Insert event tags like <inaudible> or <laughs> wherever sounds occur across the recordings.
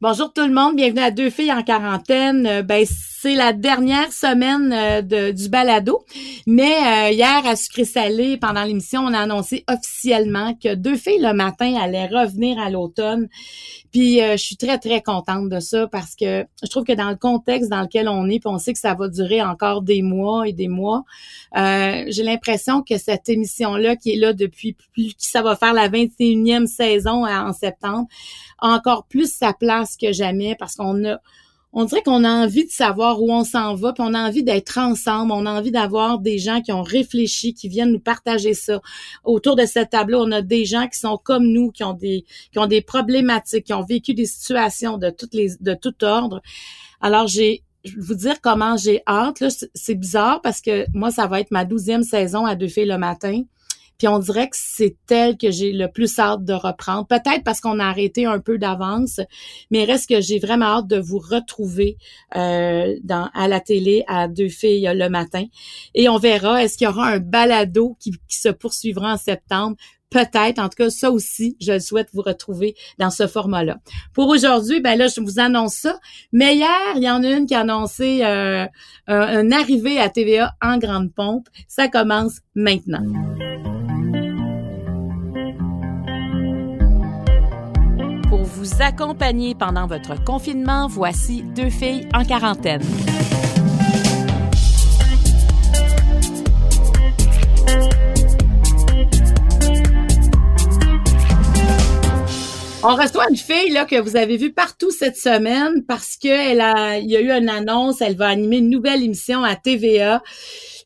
Bonjour tout le monde, bienvenue à Deux filles en quarantaine. Euh, ben c'est la dernière semaine euh, de, du balado, mais euh, hier à Sucré Salé, pendant l'émission, on a annoncé officiellement que Deux filles le matin allaient revenir à l'automne. Puis je suis très très contente de ça parce que je trouve que dans le contexte dans lequel on est, puis on sait que ça va durer encore des mois et des mois, j'ai l'impression que cette émission là qui est là depuis plus, qui ça va faire la 21e saison en septembre encore plus sa place que jamais parce qu'on a on dirait qu'on a envie de savoir où on s'en va, puis on a envie d'être ensemble, on a envie d'avoir des gens qui ont réfléchi, qui viennent nous partager ça. Autour de cette table on a des gens qui sont comme nous, qui ont des qui ont des problématiques, qui ont vécu des situations de toutes les de tout ordre. Alors j'ai je vous dire comment j'ai hâte. C'est bizarre parce que moi, ça va être ma douzième saison à Deux filles le matin. Puis on dirait que c'est elle que j'ai le plus hâte de reprendre. Peut-être parce qu'on a arrêté un peu d'avance, mais reste que j'ai vraiment hâte de vous retrouver euh, dans, à la télé à deux filles le matin. Et on verra, est-ce qu'il y aura un balado qui, se poursuivra en septembre? peut-être, en tout cas, ça aussi, je souhaite vous retrouver dans ce format-là. Pour aujourd'hui, ben là, je vous annonce ça. Mais hier, il y en a une qui a annoncé euh, un arrivée à TVA en grande pompe. Ça commence maintenant. Vous accompagner pendant votre confinement, voici deux filles en quarantaine. On reçoit une fille là que vous avez vue partout cette semaine parce que a, il y a eu une annonce, elle va animer une nouvelle émission à TVA.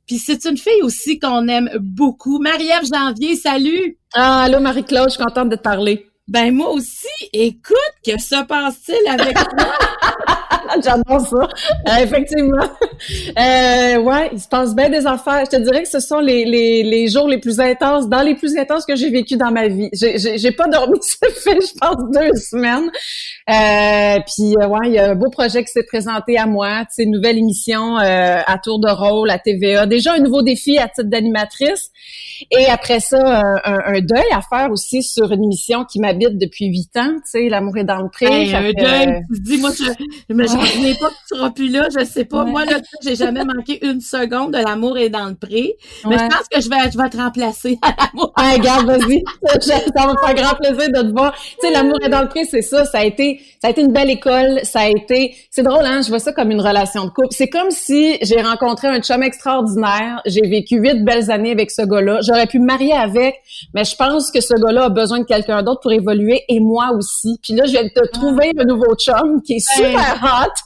Puis c'est une fille aussi qu'on aime beaucoup. Marie-Ève Janvier, salut. Ah, allô Marie-Claude, je suis contente de te parler. Ben moi aussi, écoute, que se passe-t-il avec <laughs> toi? <laughs> J'adore ça. Euh, effectivement. Euh, ouais, il se passe bien des affaires. Je te dirais que ce sont les, les, les jours les plus intenses, dans les plus intenses que j'ai vécu dans ma vie. J'ai pas dormi, <laughs> ça fait, je pense, deux semaines. Euh, puis, euh, ouais, il y a un beau projet qui s'est présenté à moi. Tu sais, une nouvelle émission euh, à tour de rôle à TVA. Déjà un nouveau défi à titre d'animatrice. Et après ça, un, un, deuil à faire aussi sur une émission qui m'habite depuis huit ans. Tu sais, L'amour est dans le pré. un deuil, dis moi, je, je reviens pas que tu seras plus là, je sais pas. Moi, là, j'ai jamais manqué une seconde de l'amour est dans le pré. Mais je pense que je vais, je vais te remplacer à l'amour. Ah, regarde, vas-y. ça va me faire grand plaisir de te voir. Tu sais, l'amour est dans le pré, c'est ça. Ça a été, ça a été une belle école. Ça a été, c'est drôle, hein. Je vois ça comme une relation de couple. C'est comme si j'ai rencontré un chum extraordinaire. J'ai vécu huit belles années avec ce gars-là. J'aurais pu me marier avec, mais je pense que ce gars-là a besoin de quelqu'un d'autre pour évoluer et moi aussi. Puis là, je viens de te trouver un nouveau chum qui est super hot.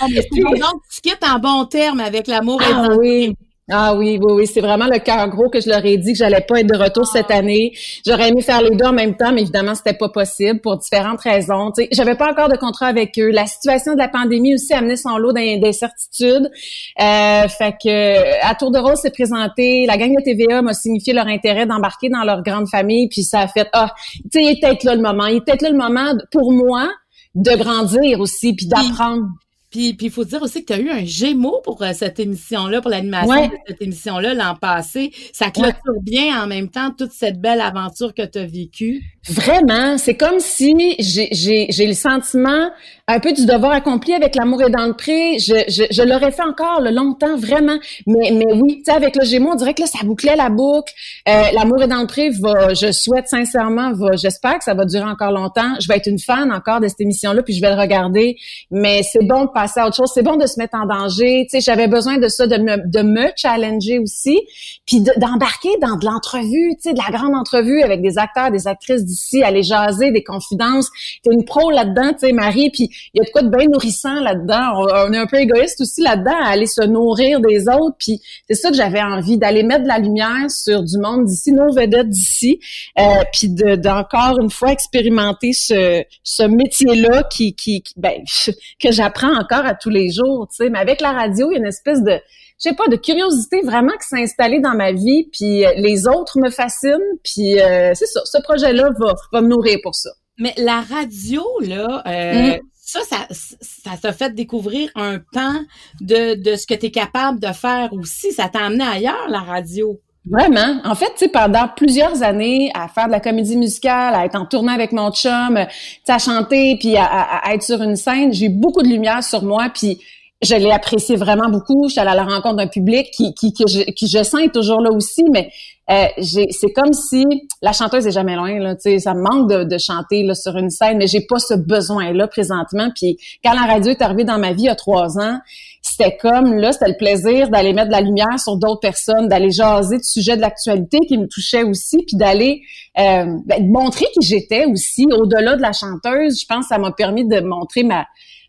Non, mais donc, tu quittes en bon terme avec l'amour et ah, oui. Ah oui, oui, oui, c'est vraiment le cœur gros que je leur ai dit que j'allais pas être de retour cette année. J'aurais aimé faire les deux en même temps, mais évidemment, c'était pas possible pour différentes raisons. Tu sais, j'avais pas encore de contrat avec eux. La situation de la pandémie aussi a amené son lot d'incertitudes. Euh, fait que à tour de rôle s'est présenté, la gang de TVA m'a signifié leur intérêt d'embarquer dans leur grande famille, puis ça a fait ah, tu sais, il était là le moment, il était là le moment pour moi de grandir aussi puis d'apprendre. Puis il faut dire aussi que tu as eu un gémeau pour euh, cette émission-là, pour l'animation de cette émission-là l'an passé. Ça clôture bien en même temps toute cette belle aventure que tu as vécue. Vraiment, c'est comme si j'ai le sentiment un peu du devoir accompli avec l'amour et dans le pré. Je, je, je l'aurais fait encore le longtemps, vraiment. Mais, mais oui, tu sais, avec le Gémeaux, on dirait que là, ça bouclait la boucle. Euh, l'amour et dans le pré va, je souhaite sincèrement, va, j'espère que ça va durer encore longtemps. Je vais être une fan encore de cette émission-là, puis je vais le regarder. Mais c'est bon de à autre chose. C'est bon de se mettre en danger. Tu sais, j'avais besoin de ça, de me, de challenger aussi, puis d'embarquer dans de l'entrevue, tu sais, de la grande entrevue avec des acteurs, des actrices d'ici, aller jaser des confidences. T'es une pro là-dedans, tu sais, Marie, puis il y a de quoi de bien nourrissant là-dedans. On, est un peu égoïste aussi là-dedans, à aller se nourrir des autres. Puis c'est ça que j'avais envie, d'aller mettre de la lumière sur du monde d'ici, nos vedettes d'ici, euh, puis d'encore une fois expérimenter ce, métier-là qui, ben, <laughs> que j'apprends encore à tous les jours, tu sais. Mais avec la radio, il y a une espèce de je sais pas, de curiosité vraiment qui s'est installée dans ma vie, puis euh, les autres me fascinent, puis euh, c'est ça, ce projet-là va, va me nourrir pour ça. Mais la radio, là, euh, mm ça, ça, ça t'a fait découvrir un pan de, de ce que tu es capable de faire aussi. Ça t'a amené ailleurs, la radio? Vraiment. En fait, tu sais, pendant plusieurs années, à faire de la comédie musicale, à être en tournée avec mon chum, tu à chanter, puis à, être sur une scène, j'ai eu beaucoup de lumière sur moi, puis je l'ai apprécié vraiment beaucoup. Je suis allée à la rencontre d'un public qui, qui, qui, je, qui je sens est toujours là aussi, mais euh, c'est comme si la chanteuse est jamais loin. Là, ça me manque de, de, chanter là, sur une scène, mais j'ai pas ce besoin-là présentement. Puis quand la radio est arrivée dans ma vie il y a trois ans, c'était comme là, c'était le plaisir d'aller mettre de la lumière sur d'autres personnes, d'aller jaser de sujets de l'actualité qui me touchaient aussi, puis d'aller euh, ben, montrer qui j'étais aussi au-delà de la chanteuse. Je pense que ça m'a permis de montrer ma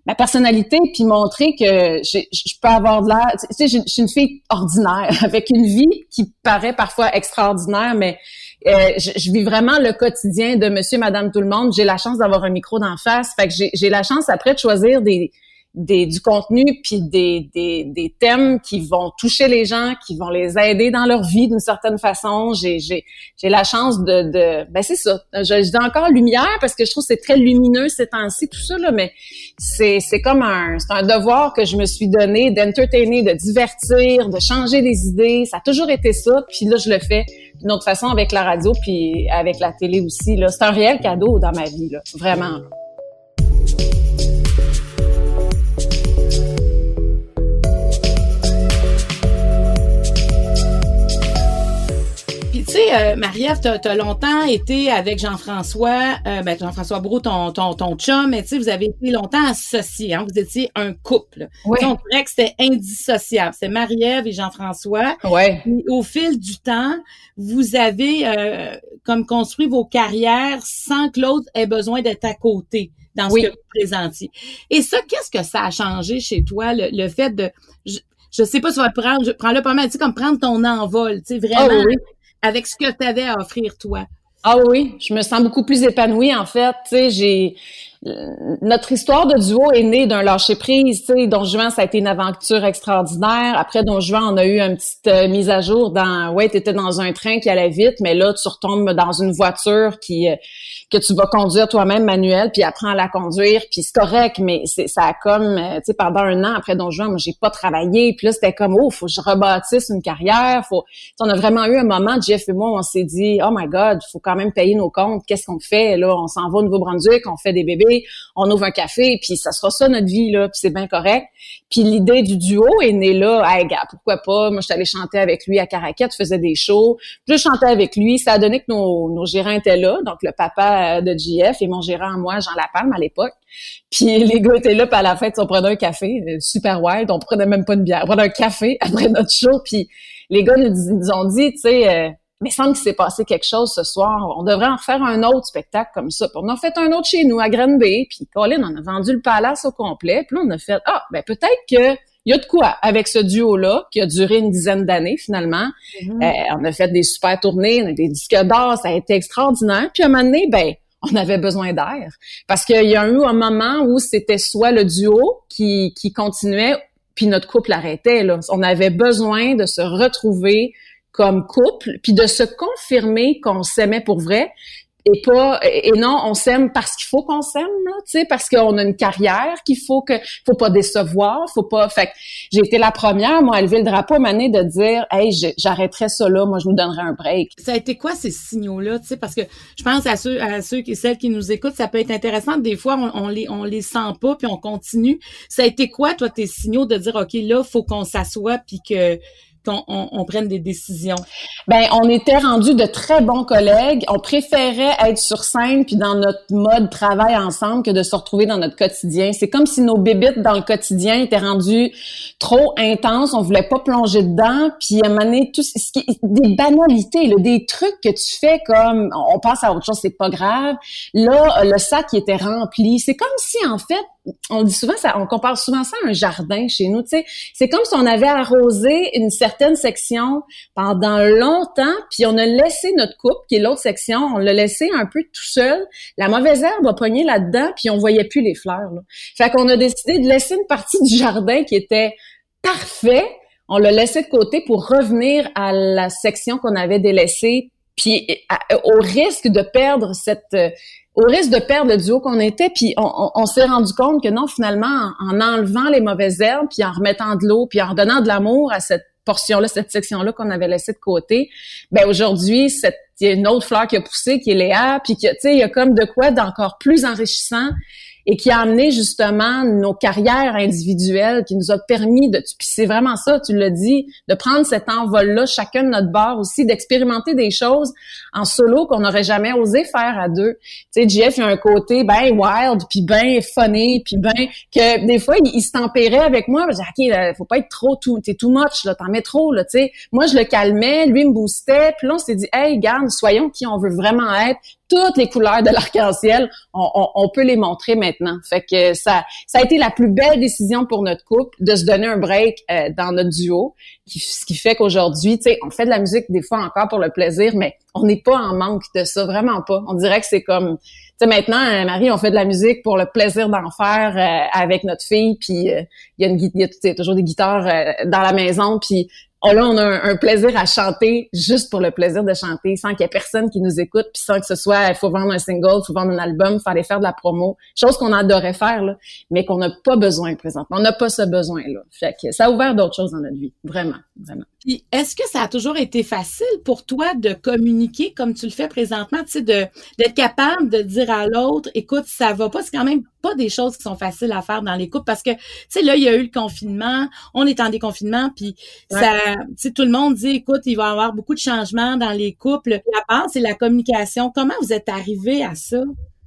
ma personnalité puis montrer que je, peux avoir de l'air tu sais je, suis une fille ordinaire <laughs> avec une vie qui paraît parfois extraordinaire mais euh, je, je, vis vraiment le quotidien de monsieur madame tout le monde. J'ai la chance d'avoir un micro d'en face. Fait que j'ai la chance après de choisir des des, du contenu puis des, des, des, thèmes qui vont toucher les gens, qui vont les aider dans leur vie d'une certaine façon. J'ai, j'ai, j'ai la chance de, de ben c'est ça. Je, je, dis encore lumière parce que je trouve que c'est très lumineux ces temps-ci tout ça là, mais c'est, c'est comme un, c'est un devoir que je me suis donné d'entertainer, de divertir, de changer les idées. Ça a toujours été ça. Puis là je le fais d'une autre façon avec la radio puis avec la télé aussi là. C'est un réel cadeau dans ma vie là, vraiment. tu sais, euh, Marie-Ève, t'as as longtemps été avec Jean-François, euh, ben Jean-François Brault, ton, ton, ton chum, mais tu sais, vous avez été longtemps associés, hein, vous étiez un couple. Oui. on dirait que c'était indissociable. C'est Marie-Ève et Jean-François. Ouais. Au fil du temps, vous avez euh, comme construit vos carrières sans que l'autre ait besoin d'être à côté dans ce que vous présentiez. Et ça, qu'est-ce que ça a changé chez toi, le, fait de... Je, sais pas si tu vas prendre, je prends le pas mal, tu sais, comme prendre ton envol, tu sais, vraiment. Oh oui avec ce que tu avais à offrir toi. Ah oui, je me sens beaucoup plus épanouie en fait. Tu sais, j'ai notre histoire de duo est née d'un lâcher prise. Tu sais, Don Juan, ça a été une aventure extraordinaire. Après Don Juan, on a eu une petite euh, mise à jour dans ouais, tu étais dans un train qui allait vite, mais là tu retombes dans une voiture qui euh, que tu vas conduire toi-même manuel, puis apprends à la conduire, puis c'est correct, mais c'est ça a comme, euh, tu sais, pendant un an après Don Juan, moi j'ai pas travaillé, puis là c'était comme, oh, faut que je rebâtisse une carrière, faut, on a vraiment eu un moment, Jeff et moi, on s'est dit, oh my God, faut quand même payer nos comptes, qu'est-ce qu'on fait? Là, on s'en va au Nouveau-Brunswick, on fait des bébés, on ouvre un café, puis ça sera ça notre vie là, puis c'est bien correct. Puis l'idée du duo est née là, hey gars, pourquoi pas, moi je suis allée chanter avec lui à Caracat, faisais des shows, je chantais avec lui, ça a donné que nos, gérants étaient là, donc le papa euh, de JF et mon gérant moi, Jean Lapalme, à l'époque. Puis <laughs> les gars étaient là, puis à la fin, on prenait un café, euh, super wild, on prenait même pas une bière, on prenait un café <laughs> après notre show, puis les gars nous, ont dit, tu sais, euh, mais semble qu'il s'est passé quelque chose ce soir. On devrait en faire un autre spectacle comme ça. Puis on a fait un autre chez nous à Granby. Puis Colin, on a vendu le palace au complet. Puis là, on a fait ah ben peut-être que il y a de quoi avec ce duo-là qui a duré une dizaine d'années finalement. Mm-hmm. Euh, on a fait des super tournées, on a des disques d'or, ça a été extraordinaire. Puis à un moment donné, ben on avait besoin d'air parce qu'il y a eu un moment où c'était soit le duo qui, qui continuait puis notre couple arrêtait là. On avait besoin de se retrouver comme couple puis de se confirmer qu'on s'aimait pour vrai et pas et non on s'aime parce qu'il faut qu'on s'aime tu sais parce qu'on a une carrière qu'il faut que faut pas décevoir faut pas fait j'ai été la première moi à lever le drapeau à maner de dire hey j'arrêterai ça là moi je nous donnerai un break ça a été quoi ces signaux là tu sais parce que je pense à ceux à ceux qui celles qui nous écoutent ça peut être intéressant des fois on, on les on les sent pas puis on continue. Ça a été quoi toi tes signaux de dire ok là faut qu'on s'assoie puis que on, prenne des décisions? Ben, on était rendus de très bons collègues. On préférait être sur scène puis dans notre mode travail ensemble que de se retrouver dans notre quotidien. C'est comme si nos bébites dans le quotidien étaient rendues trop intenses. On voulait pas plonger dedans. Puis à tout ce qui des banalités, là, des trucs que tu fais comme on passe à autre chose, c'est pas grave. Là, le sac était rempli. C'est comme si en fait on dit souvent ça, on compare souvent ça à un jardin chez nous. Tu sais, c'est comme si on avait arrosé une certaine section pendant longtemps, puis on a laissé notre coupe, qui est l'autre section, on l'a laissé un peu tout seul. La mauvaise herbe a pogné là-dedans, puis on voyait plus les fleurs. Là. Fait qu'on a décidé de laisser une partie du jardin qui était parfait. On l'a laissé de côté pour revenir à la section qu'on avait délaissée puis au risque de perdre cette au risque de perdre le duo qu'on était, puis on, s'est rendu compte que non, finalement, en, enlevant les mauvaises herbes, puis en remettant de l'eau, puis en redonnant de l'amour à cette portion-là, cette section-là qu'on avait laissée de côté. Ben aujourd'hui, il y a une autre fleur qui a poussé, qui est Léa, puis tu sais, il y a comme de quoi d'encore plus enrichissant et qui a amené justement nos carrières individuelles, qui nous a permis de, puis c'est vraiment ça, tu l'as dit, de prendre cet envol-là, chacun de notre bord aussi, d'expérimenter des choses en solo qu'on n'aurait jamais osé faire à deux. Tu sais, Jeff, il a un côté ben wild, puis ben funny, puis ben que des fois, il, se tempérait avec moi, je disais, OK, faut pas être trop, tout, t'es too much, là, t'en mets trop, là, tu sais. Moi, je le calmais, lui me boostait, puis là, on s'est dit, hey, garde, soyons qui on veut vraiment être, toutes les couleurs de l'arc-en-ciel, on, peut les montrer maintenant. Fait que ça, ça a été la plus belle décision pour notre couple de se donner un break euh, dans notre duo, ce qui fait qu'aujourd'hui, tu sais, on fait de la musique des fois encore pour le plaisir, mais on n'est pas en manque de ça, vraiment pas. On dirait que c'est comme, tu sais, maintenant, euh, Marie, on fait de la musique pour le plaisir d'en faire euh, avec notre fille, puis il y a une, il y a toujours des guitares dans la maison, puis oh là, on a un, plaisir à chanter juste pour le plaisir de chanter, sans qu'il y ait personne qui nous écoute, puis sans que ce soit, il faut vendre un single, il faut vendre un album, il fallait faire de la promo, chose qu'on adorait faire, là, mais qu'on n'a pas besoin présentement. On n'a pas ce besoin-là. Fait que ça a ouvert d'autres choses dans notre vie, vraiment, vraiment. Puis, est-ce que ça a toujours été facile pour toi de communiquer comme tu le fais présentement, tu sais, de, d'être capable de dire à l'autre, écoute, ça va pas, c'est quand même pas des choses qui sont faciles à faire dans les couples parce que, tu sais, là, il y a eu le confinement, on est en déconfinement, puis ça, tu sais, tout le monde dit, écoute, il va y avoir beaucoup de changements dans les couples. La base, c'est la communication. Comment vous êtes arrivé à ça?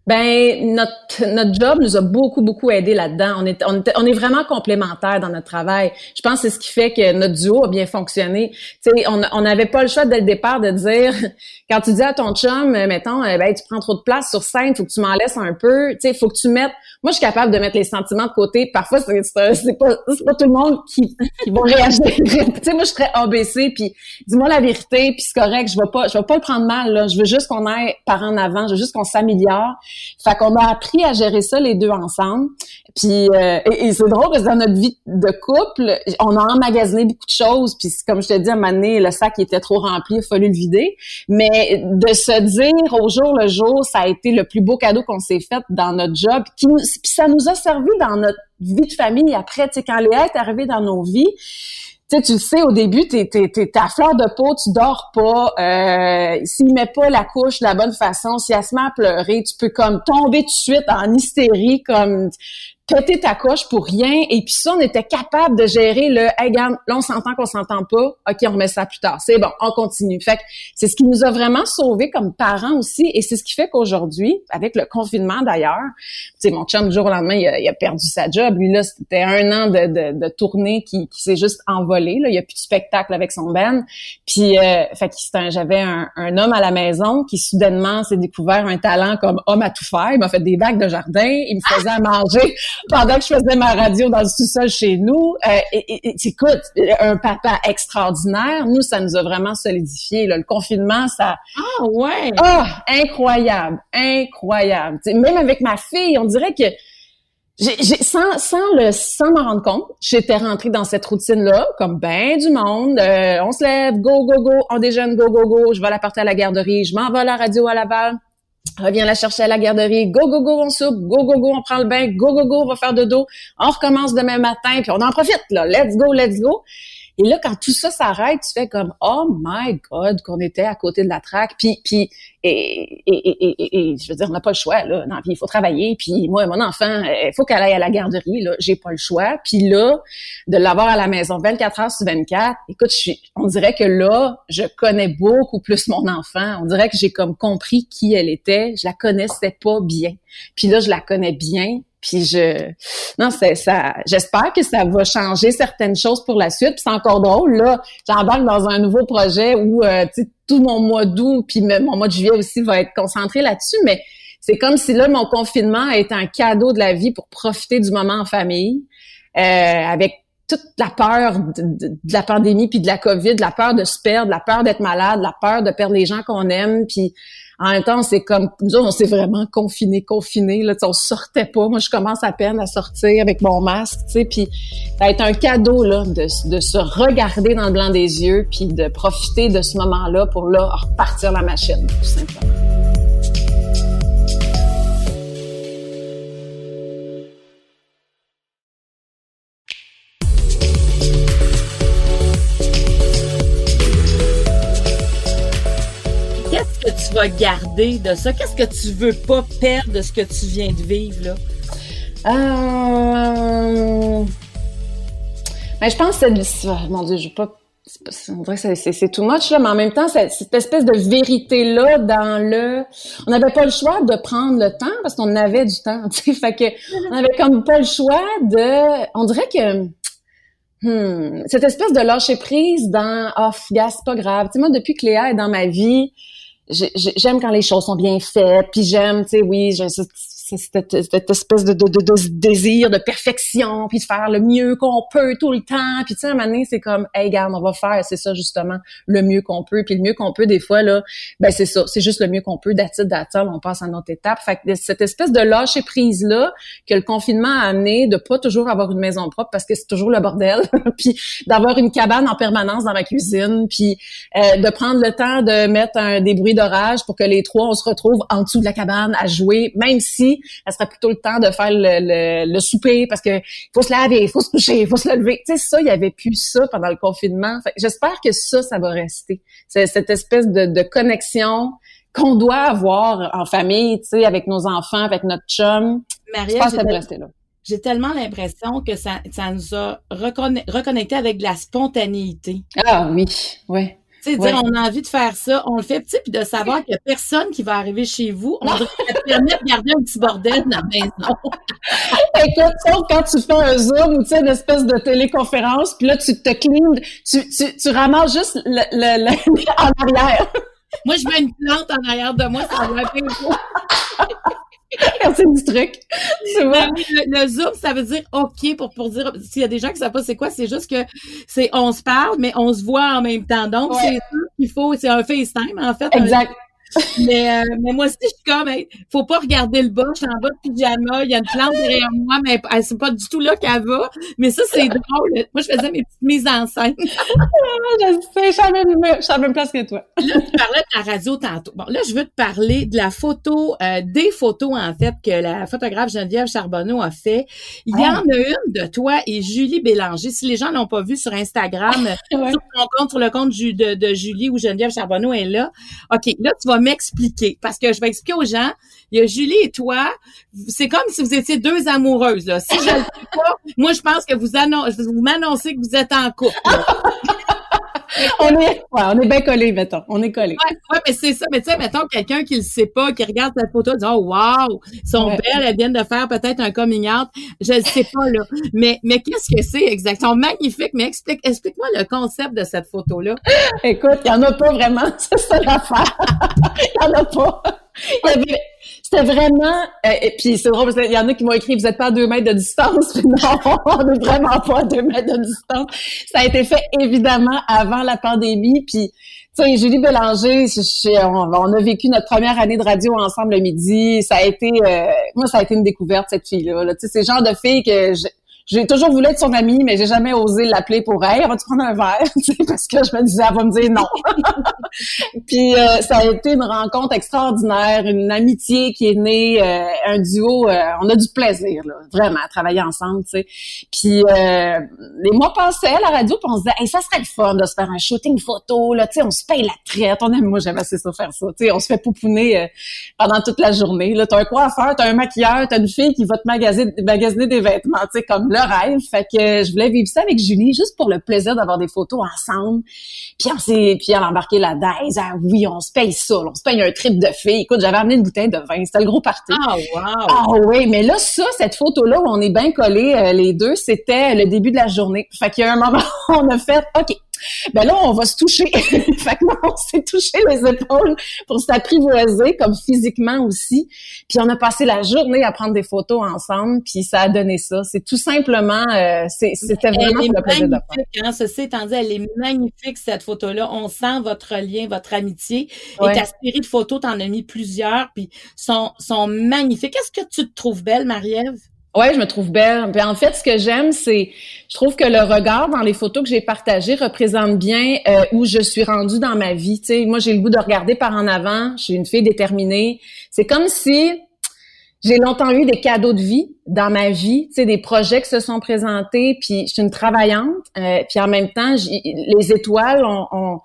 Ben notre notre job nous a beaucoup beaucoup aidé là-dedans. On est on, on est vraiment complémentaires dans notre travail. Je pense que c'est ce qui fait que notre duo a bien fonctionné. Tu sais, on n'avait pas le choix dès le départ de dire <laughs> quand tu dis à ton chum, mettons, eh ben tu prends trop de place sur scène, faut que tu m'en laisses un peu. Tu sais, faut que tu mettes. Moi, je suis capable de mettre les sentiments de côté. Parfois, c'est c'est pas pas tout le monde qui qui va réagir. <laughs> tu sais, moi, je très ABC. Puis dis-moi la vérité, puis c'est correct. Je vais pas je vais pas le prendre mal. Là. Je veux juste qu'on aille par en avant. Je veux juste qu'on s'améliore. Fait qu'on a appris à gérer ça les deux ensemble. Puis euh, et, c'est drôle parce que dans notre vie de couple, on a emmagasiné beaucoup de choses. Puis comme je te dis, à un moment donné, le sac était trop rempli, il a fallu le vider. Mais de se dire au jour le jour, ça a été le plus beau cadeau qu'on s'est fait dans notre job. Puis ça nous a servi dans notre vie de famille après. Tu sais, quand Léa est arrivée dans nos vies, tu sais, tu sais, au début, t'es, t'es, t'es à fleur de peau, tu dors pas. Euh, s'il met pas la couche de la bonne façon, si elle se met à pleurer, tu peux comme tomber tout de suite en hystérie, comme péter ta coche pour rien. Et puis ça, on était capable de gérer le « Hey, regarde, là, on s'entend qu'on s'entend pas. OK, on remet ça plus tard. C'est bon, on continue. » Fait que c'est ce qui nous a vraiment sauvés comme parents aussi. Et c'est ce qui fait qu'aujourd'hui, avec le confinement d'ailleurs, tu sais, mon chum, du jour au lendemain, il a, perdu sa job. Lui, là, c'était un an de, de, de tournée qui, qui s'est juste envolé. Là. Il n'y a plus de spectacle avec son Ben. Puis, euh, fait que j'avais un, un, homme à la maison qui, soudainement, s'est découvert un talent comme homme à tout faire. Il m'a fait des bacs de jardin. Il me faisait à manger pendant que je faisais ma radio dans le sous-sol chez nous. Euh, et, et, écoute, un papa extraordinaire. Nous, ça nous a vraiment solidifié. Le confinement, ça... Ah ouais! Ah, incroyable, incroyable. même avec ma fille, on dirait que j'ai, sans, sans le sans m'en rendre compte, j'étais rentrée dans cette routine-là, comme ben du monde. Euh, on se lève, go, go, go, on déjeune, go, go, go. Je vais la porter à la garderie, je m'en vais à la radio à Laval reviens la chercher à la garderie, go, go, go, on soupe, go, go, go, on prend le bain, go, go, go, on va faire de dos, on recommence demain matin, puis on en profite, là, let's go, let's go. Et là, quand tout ça s'arrête, tu fais comme oh my God qu'on était à côté de la traque. Puis puis et, et, et, je veux dire, on n'a pas le choix là. Non, puis il faut travailler. Puis moi, mon enfant, il faut qu'elle aille à la garderie. Là, j'ai pas le choix. Puis là, de l'avoir à la maison 24 heures sur 24. Écoute, je suis, on dirait que là, je connais beaucoup plus mon enfant. On dirait que j'ai comme compris qui elle était. Je la connaissais pas bien. Puis là, je la connais bien. Puis je, non, c'est ça. J'espère que ça va changer certaines choses pour la suite. Puis c'est encore drôle là. J'embarque dans un nouveau projet où euh, tout mon mois d'août puis mon mois de juillet aussi va être concentré là-dessus. Mais c'est comme si là mon confinement a été un cadeau de la vie pour profiter du moment en famille, euh, avec toute la peur de, de, la pandémie puis de la COVID, la peur de se perdre, la peur d'être malade, la peur de perdre les gens qu'on aime, puis en même temps, c'est comme nous on s'est vraiment confiné, confiné. Là, on sortait pas. Moi, je commence à peine à sortir avec mon masque, tu sais. Puis ça a été un cadeau là de, de se regarder dans le blanc des yeux, puis de profiter de ce moment-là pour là repartir la machine, tout simplement. Vas garder de ça? Qu'est-ce que tu veux pas perdre de ce que tu viens de vivre, là? Euh... Ben, je pense que c'est... Oh, mon Dieu, je pas c'est too much, là, mais en même temps, cette espèce de vérité-là dans le... On n'avait pas le choix de prendre le temps parce qu'on avait du temps, <laughs> tu fait que on avait comme pas le choix de... On dirait que... Hmm, cette espèce de lâcher prise dans « off, oh, gars, c'est pas grave ». Tu depuis que Léa est dans ma vie, j'aime quand les choses sont bien faites, puis j'aime, tu sais, oui, je, cette, espèce de, de, de, désir de perfection, puis de faire le mieux qu'on peut tout le temps. Puis tu sais, un moment donné, c'est comme, hey, regarde, on va faire, c'est ça justement, le mieux qu'on peut. Puis le mieux qu'on peut, des fois, là, ben c'est ça, c'est juste le mieux qu'on peut, d'attitude d'attitude, on passe à une autre étape. Fait que cette espèce de lâcher prise-là que le confinement a amené de pas toujours avoir une maison propre parce que c'est toujours le bordel, <laughs> puis d'avoir une cabane en permanence dans ma cuisine, puis euh, de prendre le temps de mettre un, des bruits d'orage pour que les trois, on se retrouve en dessous de la cabane à jouer, même si elle serait plutôt le temps de faire le, souper parce que faut se laver, il faut se coucher, il faut se lever. Tu sais, ça, il y avait plus ça pendant le confinement. J'espère que ça, ça va rester. C'est cette espèce de, connexion qu'on doit avoir en famille, tu sais, avec nos enfants, avec notre chum. Marie, ça va rester là. J'ai tellement l'impression que ça, ça nous a reconnecté avec de la spontanéité. Ah oui, ouais. Tu sais, dire, on a envie de faire ça, on le fait petit, puis de savoir qu'il n'y a personne qui va arriver chez vous, on devrait permet de garder un petit bordel dans la maison. <laughs> Écoute, sauf quand tu fais un Zoom ou tu sais, une espèce de téléconférence, puis là, tu te clean, tu, tu, tu ramasses juste le, le, le <laughs> en arrière. Moi, je mets une plante en arrière de moi, ça va être <laughs> <laughs> c'est du truc. Le, Zoom, ça veut dire OK pour, pour dire, s'il y a des gens qui savent pas c'est quoi, c'est juste que c'est, on se parle, mais on se voit en même temps. Donc, c'est ça qu'il faut, c'est un FaceTime, en fait. Exact mais, euh, mais moi aussi, je suis comme, faut pas regarder le bas, je suis en bas de pyjama, il y a une plante derrière moi, mais elle, c'est pas du tout là qu'elle va. Mais ça, c'est <laughs> drôle. Moi, je faisais mes petites mises en scène. <laughs> je sais, je suis à la même place que toi. là, tu parlais de la radio tantôt. Bon, là, je veux te parler de la photo, euh, des photos, en fait, que la photographe Geneviève Charbonneau a fait. Il y en a une de toi et Julie Bélanger. Si les gens l'ont pas vu sur Instagram, <laughs> sur ton compte, sur le compte de, de Julie ou Geneviève Charbonneau est là. OK, là, tu vas m'expliquer. Parce que je vais expliquer aux gens, il y a Julie et toi, c'est comme si vous étiez deux amoureuses. Là. Si je le sais pas, moi, je pense que vous, vous m'annoncez que vous êtes en couple. <laughs> on est, ouais, on est bien collés, mettons. On est collés. Ouais, ouais mais c'est ça. Mais tu sais, mettons, quelqu'un qui le sait pas, qui regarde cette photo, dit, oh, wow, sont belles, elles viennent de faire peut-être un coming out. Je ne sais pas, là. Mais, mais qu'est-ce que c'est exactement? magnifique, mais explique, explique-moi le concept de cette photo-là. Écoute, il y en a pas vraiment. <laughs> C'est ça l'affaire. Il y en a pas. Il y avait, c'était vraiment, euh, et puis c'est drôle parce qu'il y en a qui m'ont écrit, vous êtes pas à deux mètres de distance. <laughs> non, on n'est vraiment pas à deux mètres de distance. Ça a été fait évidemment avant la pandémie. Puis, tu sais, Julie Bélanger, on, a vécu notre première année de radio ensemble le midi. Ça a été, euh, moi, ça a été une découverte cette fille-là. tu sais, c'est le genre de fille que je, j'ai toujours voulu être son amie, mais j'ai jamais osé l'appeler pour elle. Va-tu prendre un verre? <laughs> parce que je me disais, elle va me dire non. <laughs> puis euh, ça a été une rencontre extraordinaire, une amitié qui est née, euh, un duo. Euh, on a du plaisir, là, vraiment, à travailler ensemble. sais. Puis les mois passaient à la radio, puis on se disait, hey, ça serait le fun de se faire un shooting photo. Là, on se paye la traite. On aime, moi, j'aime assez ça faire ça. sais, on se fait pouponner pendant toute la journée. Là, t'as un coiffeur, t'as un maquilleur, t'as une fille qui va te magasiner, magasiner des vêtements, tu comme le rêve. Fait que je voulais vivre ça avec Julie, juste pour le plaisir d'avoir des photos ensemble. Puis on s'est, puis elle a embarqué la daise. Ah oui, on se paye ça, on se paye un trip de filles. Écoute, j'avais amené une bouteille de vin, c'était le gros party. Ah wow. Ah oui, mais là ça, cette photo là où on est bien collés euh, les deux, c'était le début de la journée. Fait qu'il y a un moment <laughs> où on a fait, ok, ben là, on va se toucher. <laughs> fait que là, on s'est touché les épaules pour s'apprivoiser, comme physiquement aussi. Puis on a passé la journée à prendre des photos ensemble, puis ça a donné ça. C'est tout simplement, euh, c'était vraiment pour le plaisir de faire. Hein, ceci étant dit, elle est magnifique, cette photo-là. On sent votre lien, votre amitié. Et ta série de photos, t'en as mis plusieurs, puis sont, sont magnifiques. Est-ce que tu te trouves belle, Marie-Ève? Ouais, je me trouve belle. Puis en fait, ce que j'aime, c'est, je trouve que le regard dans les photos que j'ai partagées représente bien euh, où je suis rendue dans ma vie. Tu sais, moi, j'ai le goût de regarder par en avant. Je suis une fille déterminée. C'est comme si j'ai longtemps eu des cadeaux de vie dans ma vie, tu sais, des projets qui se sont présentés. Puis je suis une travaillante. Euh, puis en même temps, les étoiles ont ont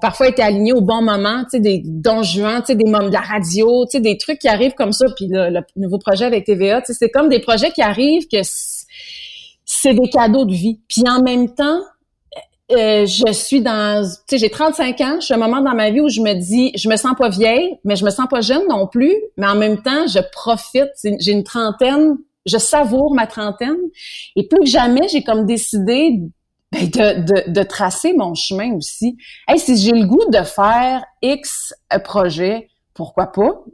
parfois été alignés au bon moment, tu sais, des dons juin, tu sais, des membres de la radio, tu sais, des trucs qui arrivent comme ça. Puis le, le nouveau projet avec TVA, tu sais, c'est comme des projets qui arrivent que c'est des cadeaux de vie. Puis en même temps, euh, je suis dans, tu sais, j'ai 35 ans. Je suis un moment dans ma vie où je me dis, je me sens pas vieille, mais je me sens pas jeune non plus. Mais en même temps, je profite. J'ai une trentaine, je savoure ma trentaine. Et plus que jamais, j'ai comme décidé ben, de, de, tracer mon chemin aussi. Hey, si j'ai le goût de faire X projet, pourquoi pas?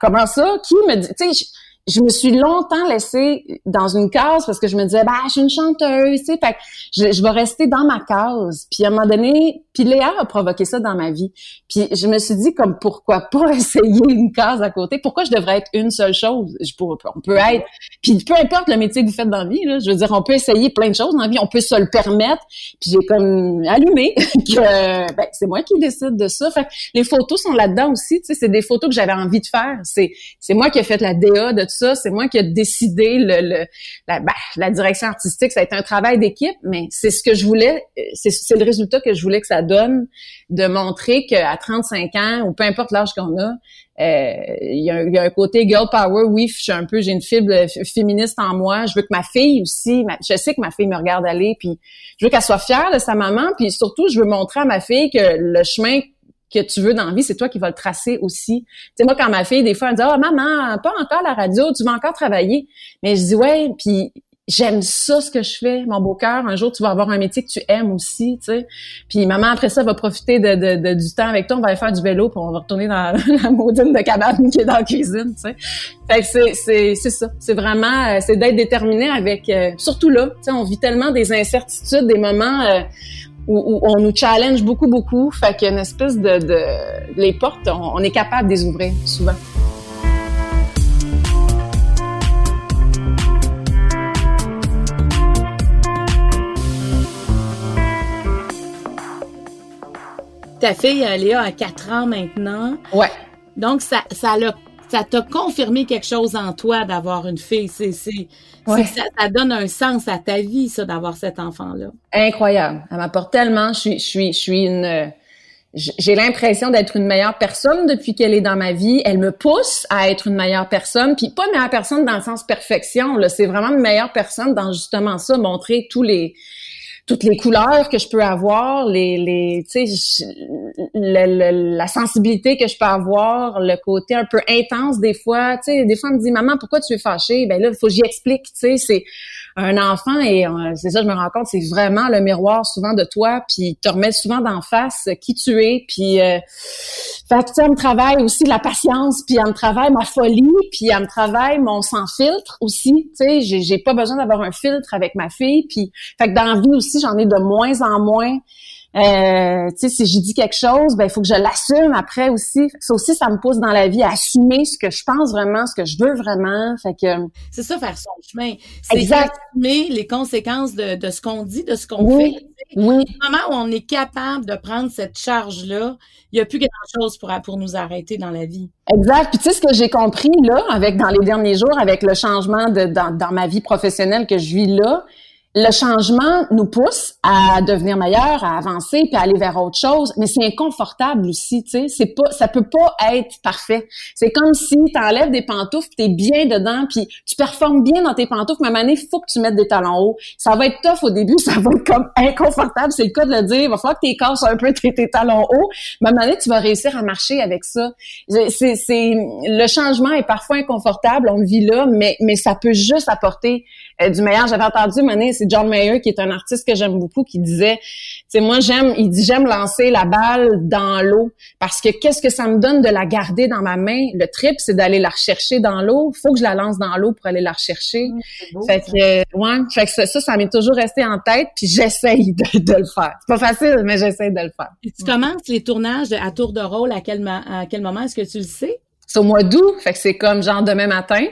comment ça? Qui me dit? Je me suis longtemps laissée dans une case parce que je me disais, bah, je suis une chanteuse, tu sais, fait je, je vais rester dans ma case. Puis à un moment donné, puis Léa a provoqué ça dans ma vie. Puis je me suis dit, comme, pourquoi pas <laughs> essayer une case à côté? Pourquoi je devrais être une seule chose? Je pourrais, on peut être, puis peu importe le métier que vous faites dans la vie, là, je veux dire, on peut essayer plein de choses dans la vie, on peut se le permettre. Puis j'ai comme allumé <laughs> que, ben, c'est moi qui décide de ça. Fait les photos sont là-dedans aussi, tu sais, c'est des photos que j'avais envie de faire. C'est, c'est moi qui ai fait la DA de C'est moi qui ai décidé le, la, ben, la, direction artistique. Ça a été un travail d'équipe, mais c'est ce que je voulais. C'est le résultat que je voulais que ça donne, de montrer qu'à 35 ans, ou peu importe l'âge qu'on a, euh, il y, a un côté girl power. Oui, je suis un peu, j'ai une fibre féministe en moi. Je veux que ma fille aussi, je sais que ma fille me regarde aller, puis je veux qu'elle soit fière de sa maman, puis surtout, je veux montrer à ma fille que le chemin que tu veux dans la vie, c'est toi qui vas le tracer aussi. Tu sais, moi, quand ma fille, des fois, elle me dit, oh, maman, pas encore la radio, tu vas encore travailler. Mais je dis, ouais, puis j'aime ça, ce que je fais, mon beau cœur. Un jour, tu vas avoir un métier que tu aimes aussi, tu sais. Puis maman, après ça, va profiter de, de, du temps avec toi. On va aller faire du vélo, puis on va retourner dans <laughs> la maudine de cabane qui est dans la cuisine, tu sais. Fait que c'est, c'est, c'est ça. C'est vraiment, euh, c'est d'être déterminé avec, euh, surtout là, tu sais, on vit tellement des incertitudes, des moments... Euh, où, on nous challenge beaucoup, beaucoup. Fait qu'il y a une espèce de... de les portes, on, est capable de les ouvrir souvent. Ta fille, Léa, a 4 ans maintenant. Ouais. Donc, ça, ça l'a ça t'a confirmé quelque chose en toi d'avoir une fille. C'est, c'est, ça, donne un sens à ta vie, ça, d'avoir cet enfant-là. Incroyable. Elle m'apporte tellement. Je suis, je suis, je suis une. J'ai l'impression d'être une meilleure personne depuis qu'elle est dans ma vie. Elle me pousse à être une meilleure personne, puis pas une meilleure personne dans le sens perfection. Là, c'est vraiment une meilleure personne dans justement ça, montrer tous les toutes les couleurs que je peux avoir, les, les tu sais, la sensibilité que je peux avoir, le côté un peu intense des fois. Tu sais, des fois on me dit maman pourquoi tu es fâchée Ben là, il faut que j'y explique. Tu sais, c'est un enfant et euh, c'est ça je me rends compte c'est vraiment le miroir souvent de toi puis te remet souvent d'en face qui tu es puis euh, fait elle me travaille aussi la patience puis elle me travaille ma folie puis elle me travaille mon sans filtre aussi tu sais j'ai, j'ai pas besoin d'avoir un filtre avec ma fille puis fait que dans la vie aussi j'en ai de moins en moins euh, tu sais, si j'ai dit quelque chose, ben il faut que je l'assume après aussi. Ça aussi, ça me pousse dans la vie à assumer ce que je pense vraiment, ce que je veux vraiment. Fait que c'est ça faire son chemin. C'est assumer les conséquences de, de ce qu'on dit, de ce qu'on fait. Oui. Au moment où on est capable de prendre cette charge-là, il n'y a plus grand-chose pour, pour nous arrêter dans la vie. Exact. Puis tu sais ce que j'ai compris là, avec dans les derniers jours, avec le changement de dans, dans ma vie professionnelle que je vis là, le changement nous pousse à devenir meilleur, à avancer, puis à aller vers autre chose, mais c'est inconfortable aussi, tu sais, c'est pas ça peut pas être parfait. C'est comme si tu enlèves des pantoufles, tu es bien dedans, puis tu performes bien dans tes pantoufles, mais à un moment donné, faut que tu mettes des talons hauts. Ça va être tough au début, <laughs> ça va être comme inconfortable, c'est le cas de le dire, il va falloir que tu casses un peu tes, tes, talons hauts, mais à un moment donné, tu vas réussir à marcher avec ça. C'est c'est le changement est parfois inconfortable, on le vit là, mais mais ça peut juste apporter euh, du meilleur. J'avais entendu, Mané, c'est John Mayer, qui est un artiste que j'aime beaucoup, qui disait, c'est moi, j'aime, il dit, j'aime lancer la balle dans l'eau parce que qu'est-ce que ça me donne de la garder dans ma main? Le trip, c'est d'aller la rechercher dans l'eau. Faut que je la lance dans l'eau pour aller la rechercher. fait que, ouais, fait que ça, ça, m'est toujours resté en tête, puis j'essaye de, le faire. C'est pas facile, mais j'essaye de le faire. tu commences les tournages à tour de rôle à quel, à quel moment? Est-ce que tu le sais? C'est au mois d'août, fait que c'est comme genre demain matin.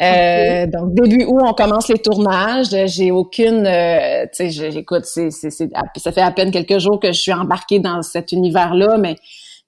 Euh, donc début août, on commence les tournages. J'ai aucune, euh, tu sais, j'écoute, c'est, c'est, ça fait à peine quelques jours que je suis embarquée dans cet univers-là, mais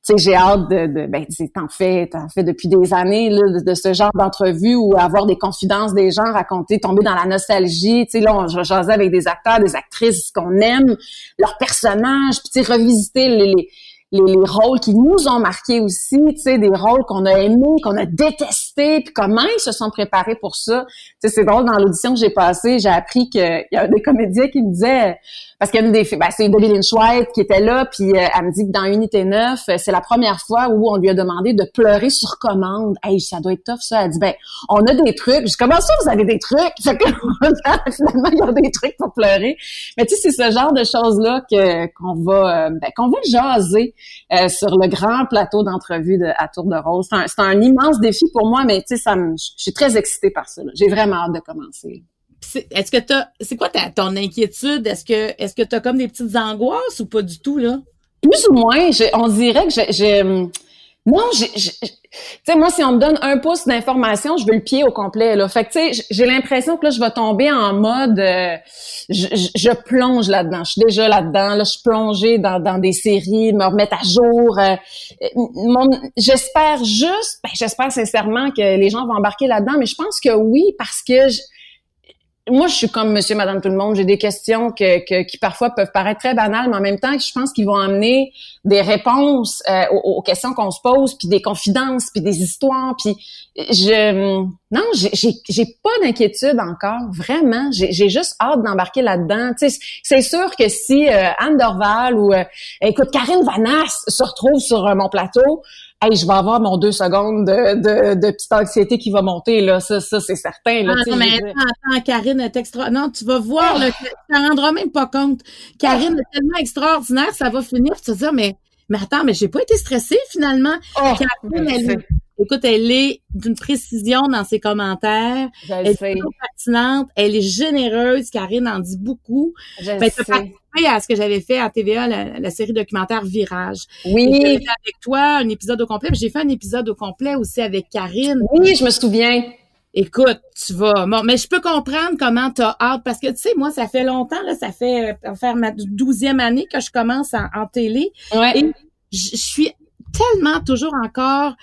sais, j'ai hâte de, de ben, t'en fais, t'en fais depuis des années là, de, ce genre d'entrevue ou avoir des confidences des gens, raconter, tomber dans la nostalgie. Tu sais, là, on jasait avec des acteurs, des actrices qu'on aime, leurs personnages, puis tu sais, revisiter les, les les, les, rôles qui nous ont marqués aussi, tu sais, des rôles qu'on a aimés, qu'on a détestés, puis comment ils se sont préparés pour ça. Tu sais, c'est drôle, dans l'audition que j'ai passée, j'ai appris qu'il y a des comédiens qui me disaient parce qu'il y a des ben, c'est Debbie Lynch White qui était là, puis euh, elle me dit que dans Unité 9, euh, c'est la première fois où on lui a demandé de pleurer sur commande. Hey, ça doit être tough, ça. Elle dit, ben, on a des trucs. Je dis, comment ça, vous avez des trucs? Fait que, <laughs> finalement, il y a des trucs pour pleurer. Mais tu sais, c'est ce genre de choses-là que, qu'on va, euh, ben, qu'on va jaser sur le grand plateau d'entrevue de, à Tour de Rose. C'est un, immense défi pour moi, mais tu sais, ça me, je suis très excitée par ça. J'ai vraiment hâte de commencer est-ce que t'as, c'est quoi ta, ton inquiétude? Est-ce que, est-ce que t'as comme des petites angoisses ou pas du tout, là? Plus ou moins. on dirait que j'ai, non, tu sais, moi, si on me donne un pouce d'information, je veux le pied au complet, là. Fait que, tu sais, j'ai l'impression que là, je vais tomber en mode, euh, je, plonge là-dedans. Je suis déjà là-dedans. Là, je suis plongée dans, dans des séries, me remettre à jour. Euh, j'espère juste, ben, j'espère sincèrement que les gens vont embarquer là-dedans, mais je pense que oui, parce que je, moi, je suis comme monsieur, madame, tout le monde. J'ai des questions que, qui parfois peuvent paraître très banales, mais en même temps, je pense qu'ils vont amener des réponses euh, aux, questions qu'on se pose, puis des confidences, puis des histoires. Puis je, non, j'ai, pas d'inquiétude encore, vraiment. J'ai, juste hâte d'embarquer là-dedans. C'est sûr que si euh, Anne Dorval ou, euh, écoute, Karine Vanasse se retrouve sur mon plateau, hey, je vais avoir mon deux secondes de, de, de petite anxiété qui va monter, là. Ça, ça c'est certain, là. Ah, non, mais attends, attends, Karine est extra... Non, tu vas voir, là, tu t'en rendras même pas compte. Karine est tellement extraordinaire, ça va finir, tu vas dire, mais, mais attends, mais j'ai pas été stressée, finalement. Oh, Karine, elle, Écoute, elle est d'une précision dans ses commentaires. elle est pertinente. Elle est généreuse. Karine en dit beaucoup. Je ben, sais. participé à ce que j'avais fait à TVA, la, série documentaire Virage. Oui. J'ai fait avec toi un épisode au complet. J'ai fait un épisode au complet aussi avec Karine. Oui, je me souviens. Écoute, tu vas. Bon, mais je peux comprendre comment tu as hâte parce que tu sais, moi, ça fait longtemps, là, ça fait euh, faire ma douzième année que je commence en, télé. Ouais. Et je suis tellement toujours encore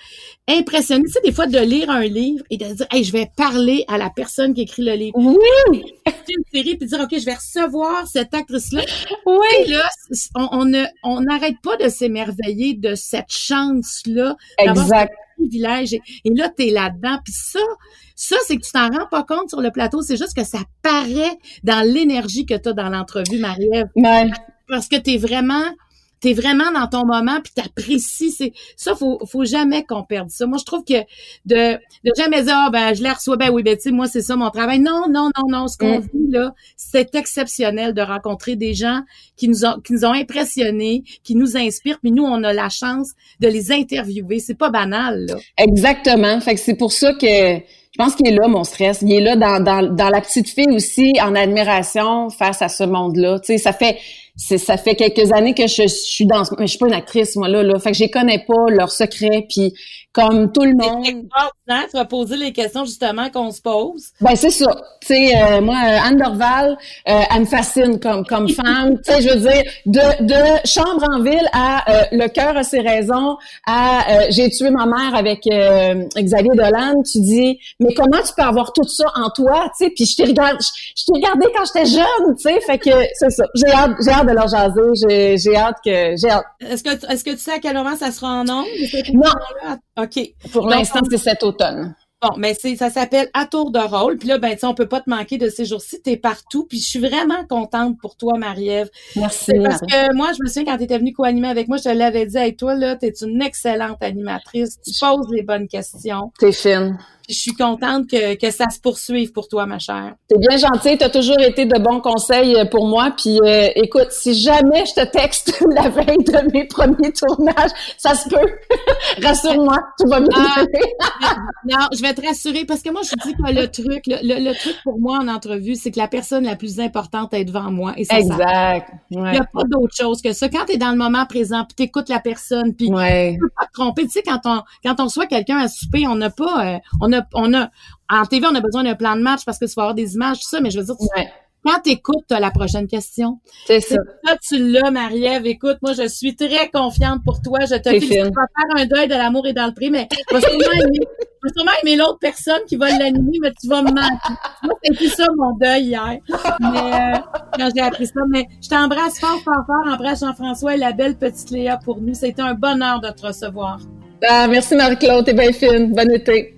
impressionnée, tu sais, des fois de lire un livre et de dire, hey, je vais parler à la personne qui écrit le livre. Oui! une série puis dire, OK, je vais recevoir cette actrice-là. Oui! Et là, on, on n'arrête pas de s'émerveiller de cette chance-là. Exact. Et, et là, t'es là-dedans. Puis ça, ça, c'est que tu t'en rends pas compte sur le plateau. C'est juste que ça paraît dans l'énergie que tu as dans l'entrevue, Marie-Ève. Parce que tu es vraiment t'es vraiment dans ton moment puis t'apprécies c'est ça faut faut jamais qu'on perde ça moi je trouve que de de jamais dire ah ben je les reçois ben oui ben tu sais moi c'est ça mon travail non non non non ce qu'on mm. vit là c'est exceptionnel de rencontrer des gens qui nous ont qui nous ont impressionnés qui nous inspirent puis nous on a la chance de les interviewer c'est pas banal là exactement fait que c'est pour ça que je pense qu'il est là, mon stress. Il est là dans, dans, dans la petite fille aussi, en admiration face à ce monde-là. Tu sais, ça fait ça fait quelques années que je, suis dans mais je suis pas une actrice moi là là. Fait que je connais pas leurs secrets puis comme tout le monde tu vas poser les questions justement qu'on se pose ben c'est ça tu sais euh, moi euh, Anne Dorval euh, elle me fascine comme comme <laughs> femme tu sais je veux dire de de chambre en ville à le cœur a ses raisons à j'ai tué ma mère avec Xavier Dolan tu dis mais comment tu peux avoir tout ça en toi tu sais? Puis je t'ai regardé je, t'ai regardé quand j'étais jeune tu sais? Fait que c'est ça j'ai hâte j'ai hâte de leur jaser. J'ai hâte que j'ai hâte. Est-ce que est-ce que tu sais à quel moment ça sera en nombre? Non. OK. Pour l'instant, c'est cet automne. Bon, mais c'est ça s'appelle à tour de rôle. Puis là, ben, tu on peut pas te manquer de ces jours-ci. T'es partout. Puis je suis vraiment contente pour toi, Marie-Ève. Merci. Parce que moi, je me souviens quand tu étais venue co-animer avec moi, je te l'avais dit avec toi, là, t'es une excellente animatrice. Tu poses les bonnes questions. T'es fine je suis contente que, que ça se poursuive pour toi, ma chère. T'es bien gentille, t'as toujours été de bons conseils euh, pour moi. Puis euh, écoute, si jamais je te texte <laughs> la veille de mes premiers tournages, ça se peut. <laughs> Rassure-moi, tout va bien. Ah, <laughs> non, je vais te rassurer parce que moi, je dis que le truc, le, truc pour moi en entrevue, c'est que la personne la plus importante est devant moi. Et ça, exact. Il n'y a pas d'autre chose que ça. Quand tu es dans le moment présent, puis t'écoutes la personne, puis ouais. tu peux pas te tromper. Tu sais, quand on quand on soit quelqu'un à souper, on n'a pas, euh, on a on a, en TV, on a besoin d'un plan de match parce que tu vas avoir des images, tout ça, mais je veux dire, quand t'écoutes, t'as la prochaine question. C'est ça. Là, tu l'as, Marie-Ève. Écoute, moi, je suis très confiante pour toi. Je te félicite. Tu vas faire un deuil de l'amour et dans le prix, mais tu vas sûrement aimer, l'autre personne qui va l'animer, mais tu vas me mentir. Moi, c'était ça, mon deuil hier. Mais, euh, quand j'ai appris ça. Mais je t'embrasse fort, fort, fort. Embrasse Jean-François et la belle petite Léa pour nous. C'était un bonheur de te recevoir. Ah, merci, Marie-Claude. T'es bien fine. Bonne été.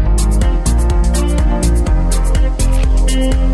you.